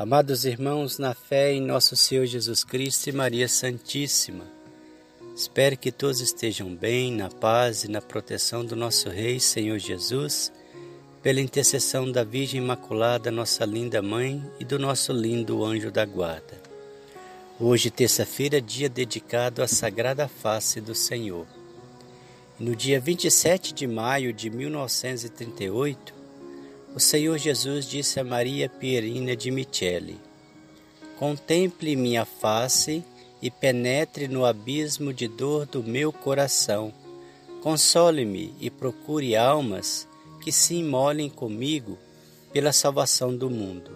Amados irmãos, na fé em nosso Senhor Jesus Cristo e Maria Santíssima, espero que todos estejam bem, na paz e na proteção do nosso Rei, Senhor Jesus, pela intercessão da Virgem Imaculada, nossa linda Mãe, e do nosso lindo anjo da guarda. Hoje, terça-feira, dia dedicado à Sagrada Face do Senhor. No dia 27 de maio de 1938, o Senhor Jesus disse a Maria Pierina de Michele: Contemple minha face e penetre no abismo de dor do meu coração. Console-me e procure almas que se imolem comigo pela salvação do mundo.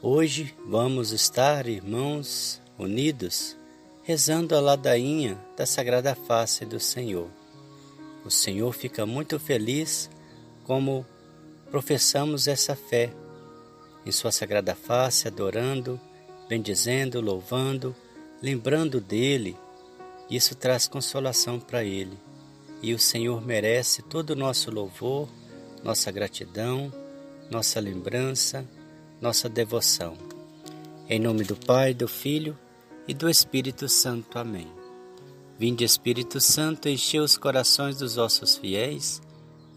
Hoje vamos estar, irmãos, unidos rezando a ladainha da Sagrada Face do Senhor. O Senhor fica muito feliz como professamos essa fé em Sua Sagrada Face, adorando, bendizendo, louvando, lembrando dele. Isso traz consolação para ele. E o Senhor merece todo o nosso louvor, nossa gratidão, nossa lembrança, nossa devoção. Em nome do Pai, do Filho e do Espírito Santo. Amém. Vinde, Espírito Santo, enchei os corações dos vossos fiéis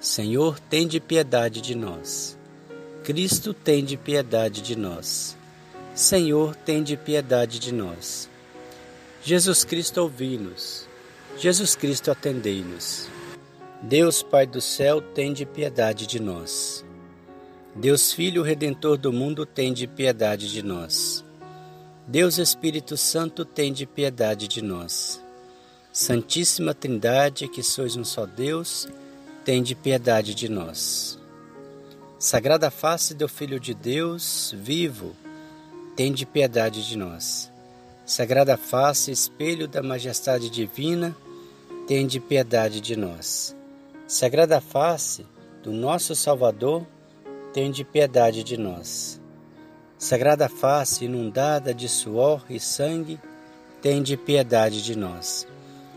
Senhor, tende piedade de nós. Cristo, tende piedade de nós. Senhor, tende piedade de nós. Jesus Cristo, ouvi-nos. Jesus Cristo, atendei-nos. Deus Pai do céu, tende piedade de nós. Deus Filho Redentor do mundo, tende piedade de nós. Deus Espírito Santo, tende piedade de nós. Santíssima Trindade, que sois um só Deus, tende piedade de nós. Sagrada face do Filho de Deus, vivo, tende piedade de nós. Sagrada face, espelho da majestade divina, tende piedade de nós. Sagrada face do nosso Salvador, tende piedade de nós. Sagrada face inundada de suor e sangue, tende piedade de nós.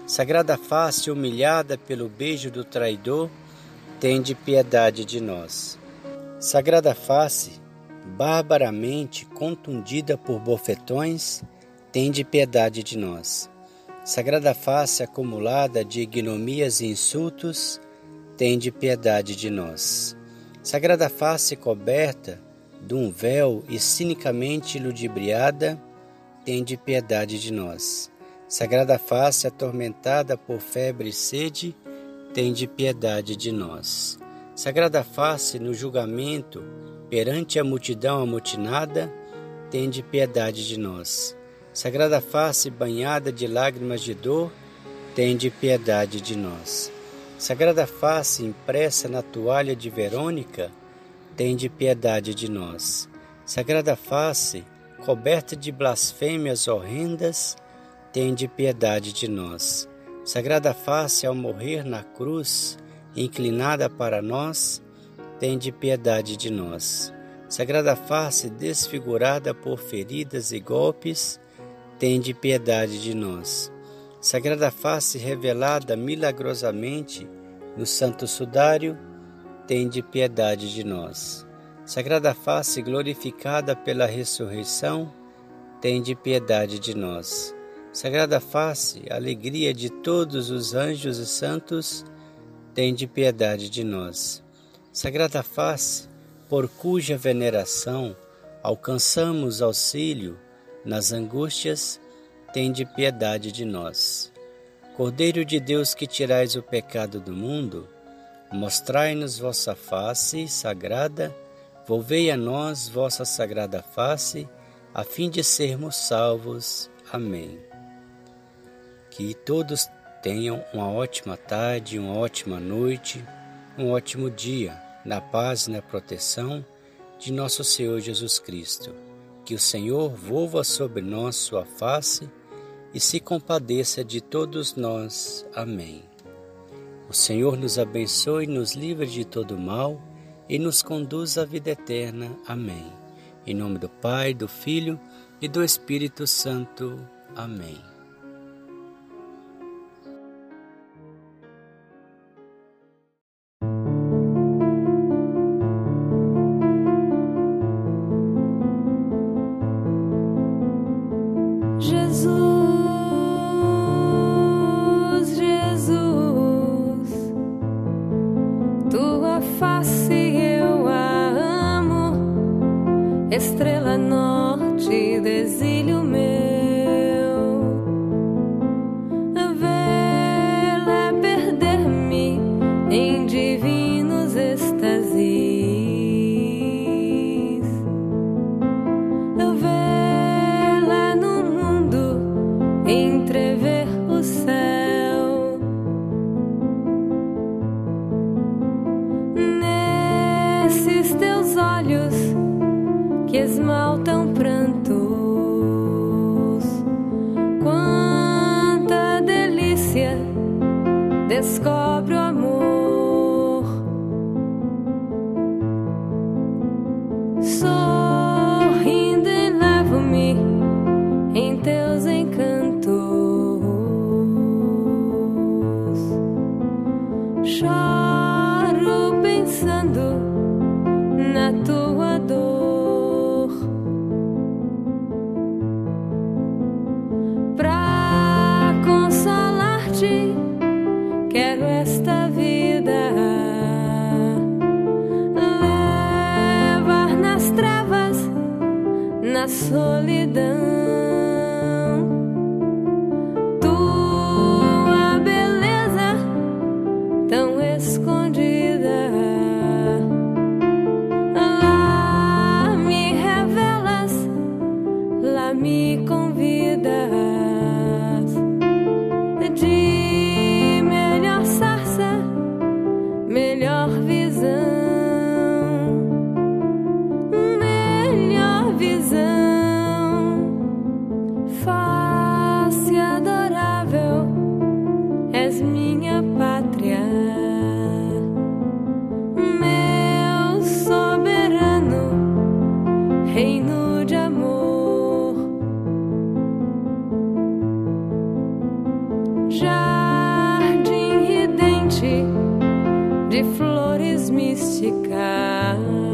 Sagrada face humilhada pelo beijo do traidor, tende piedade de nós. Sagrada face, barbaramente contundida por bofetões, tende piedade de nós. Sagrada face acumulada de ignomias e insultos, tende piedade de nós. Sagrada face coberta de um véu e cinicamente ludibriada, tende piedade de nós. Sagrada face atormentada por febre e sede, tende piedade de nós. Sagrada face no julgamento, perante a multidão amotinada, tende piedade de nós. Sagrada face banhada de lágrimas de dor, tende piedade de nós. Sagrada face impressa na toalha de Verônica, tende piedade de nós. Sagrada face, coberta de blasfêmias horrendas, tende piedade de nós. Sagrada face, ao morrer na cruz, inclinada para nós, tende piedade de nós. Sagrada face, desfigurada por feridas e golpes, tende piedade de nós. Sagrada face revelada milagrosamente no Santo Sudário, tende piedade de nós. Sagrada face glorificada pela ressurreição, tende piedade de nós. Sagrada face, alegria de todos os anjos e santos, tende piedade de nós. Sagrada face, por cuja veneração alcançamos auxílio nas angústias, tende piedade de nós. Cordeiro de Deus que tirais o pecado do mundo, Mostrai-nos vossa face sagrada, volvei a nós vossa sagrada face, a fim de sermos salvos. Amém. Que todos tenham uma ótima tarde, uma ótima noite, um ótimo dia, na paz e na proteção de nosso Senhor Jesus Cristo. Que o Senhor volva sobre nós sua face e se compadeça de todos nós. Amém. O Senhor nos abençoe, nos livre de todo mal e nos conduz à vida eterna. Amém. Em nome do Pai, do Filho e do Espírito Santo. Amém. Na solidão. De flores místicas.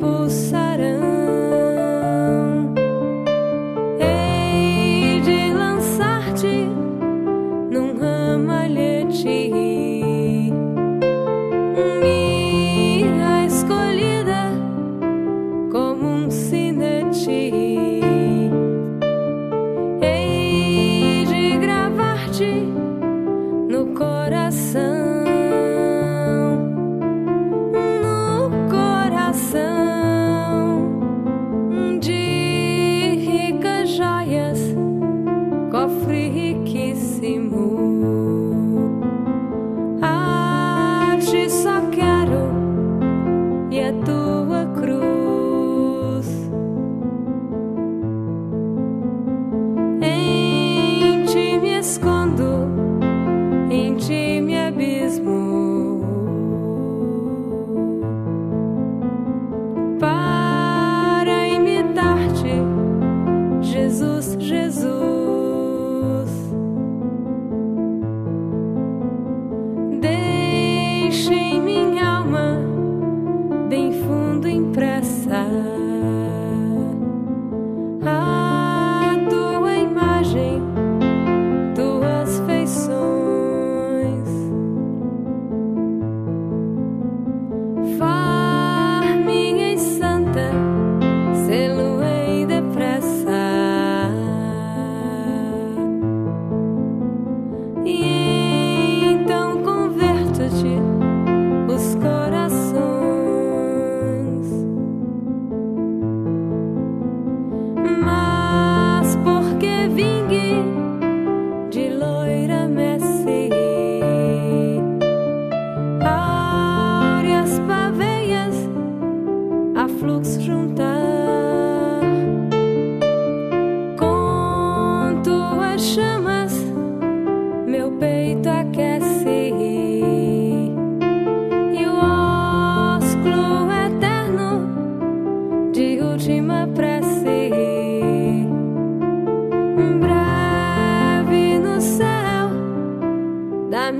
Pulsarão. Loira messe,